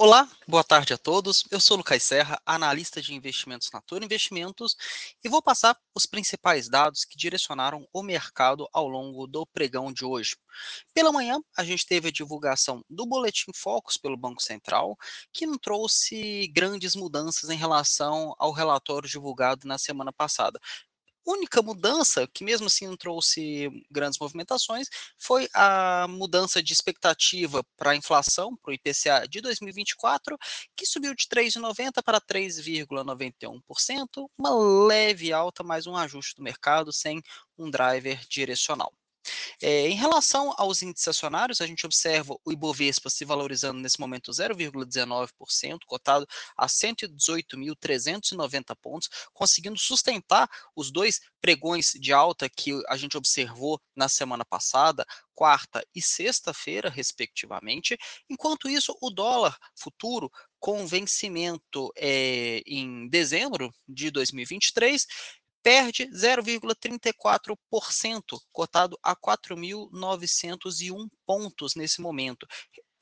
Olá, boa tarde a todos. Eu sou Lucas Serra, analista de investimentos na Toro Investimentos, e vou passar os principais dados que direcionaram o mercado ao longo do pregão de hoje. Pela manhã, a gente teve a divulgação do Boletim Focus pelo Banco Central, que não trouxe grandes mudanças em relação ao relatório divulgado na semana passada única mudança, que mesmo assim não trouxe grandes movimentações, foi a mudança de expectativa para a inflação, para o IPCA de 2024, que subiu de 3,90% para 3,91%, uma leve alta, mais um ajuste do mercado sem um driver direcional. É, em relação aos índices acionários, a gente observa o Ibovespa se valorizando nesse momento 0,19%, cotado a 118.390 pontos, conseguindo sustentar os dois pregões de alta que a gente observou na semana passada, quarta e sexta-feira, respectivamente. Enquanto isso, o dólar futuro com vencimento é, em dezembro de 2023 perde 0,34%, cotado a 4.901 pontos nesse momento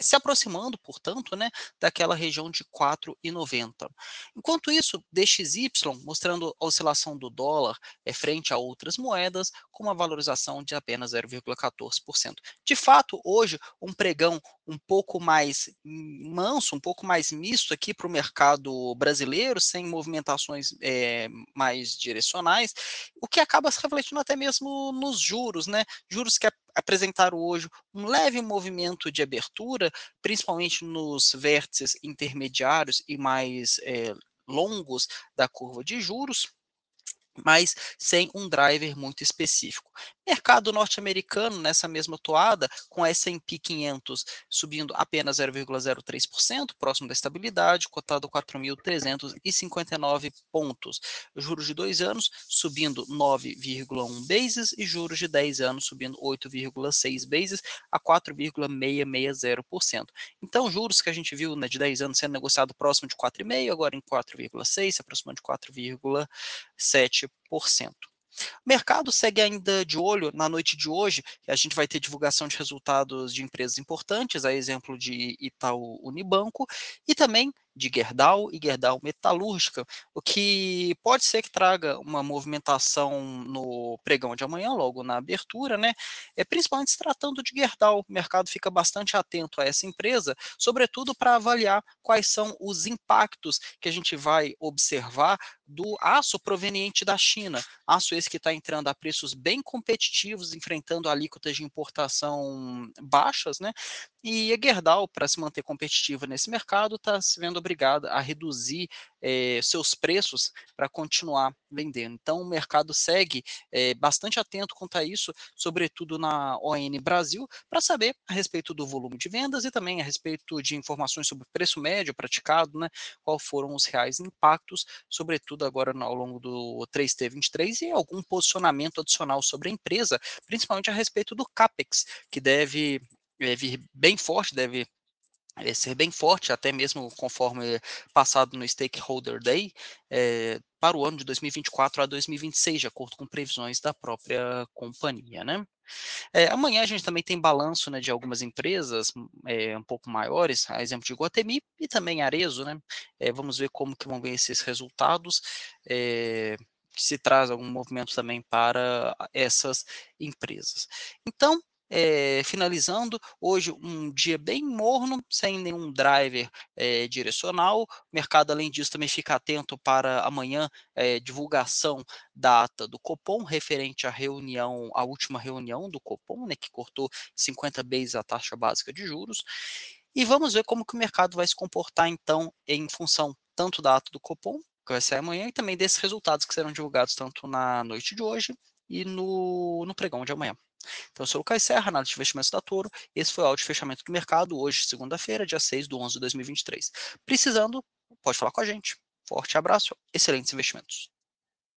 se aproximando, portanto, né, daquela região de 4,90. Enquanto isso, DXY mostrando a oscilação do dólar é, frente a outras moedas, com uma valorização de apenas 0,14%. De fato, hoje, um pregão um pouco mais manso, um pouco mais misto aqui para o mercado brasileiro, sem movimentações é, mais direcionais, o que acaba se refletindo até mesmo nos juros, né? Juros que apresentaram hoje um leve movimento de abertura, principalmente nos vértices intermediários e mais é, longos da curva de juros mas sem um driver muito específico. Mercado norte-americano nessa mesma toada, com S&P 500 subindo apenas 0,03%, próximo da estabilidade, cotado 4.359 pontos. Juros de dois anos subindo 9,1 bases e juros de 10 anos subindo 8,6 bases a 4,660%. Então, juros que a gente viu né, de 10 anos sendo negociado próximo de 4,5, agora em 4,6, se aproximando de 4,7%. O mercado segue ainda de olho na noite de hoje, a gente vai ter divulgação de resultados de empresas importantes, a exemplo de Itaú Unibanco, e também de Gerdau e Gerdau Metalúrgica, o que pode ser que traga uma movimentação no pregão de amanhã, logo na abertura, né? É principalmente se tratando de Gerdau, o mercado fica bastante atento a essa empresa, sobretudo para avaliar quais são os impactos que a gente vai observar do aço proveniente da China, aço esse que está entrando a preços bem competitivos, enfrentando alíquotas de importação baixas, né? E a Gerdau, para se manter competitiva nesse mercado, está se vendo obrigada a reduzir é, seus preços para continuar vendendo. Então, o mercado segue é, bastante atento quanto a isso, sobretudo na ON Brasil, para saber a respeito do volume de vendas e também a respeito de informações sobre o preço médio praticado, né, qual foram os reais impactos, sobretudo agora ao longo do 3T23 e algum posicionamento adicional sobre a empresa, principalmente a respeito do CAPEX, que deve é, vir bem forte, deve é, ser bem forte, até mesmo conforme passado no Stakeholder Day, é, para o ano de 2024 a 2026, de acordo com previsões da própria companhia, né? É, amanhã a gente também tem balanço né, de algumas empresas é, um pouco maiores, a exemplo de Guatemi e também Arezo, né? É, vamos ver como que vão ver esses resultados, se traz algum movimento também para essas empresas. Então, é, finalizando, hoje um dia bem morno, sem nenhum driver é, direcional. O mercado, além disso, também fica atento para amanhã é, divulgação da ata do Copom, referente à reunião, à última reunião do Copom, né, que cortou 50 vezes a taxa básica de juros. E vamos ver como que o mercado vai se comportar, então, em função tanto da ata do Copom, que vai sair amanhã, e também desses resultados que serão divulgados tanto na noite de hoje e no, no pregão de amanhã. Então, eu sou o Lucas Serra, análise de investimentos da Toro. Esse foi o áudio de fechamento do mercado, hoje, segunda-feira, dia 6 de 11 de 2023. Precisando, pode falar com a gente. Forte abraço, excelentes investimentos.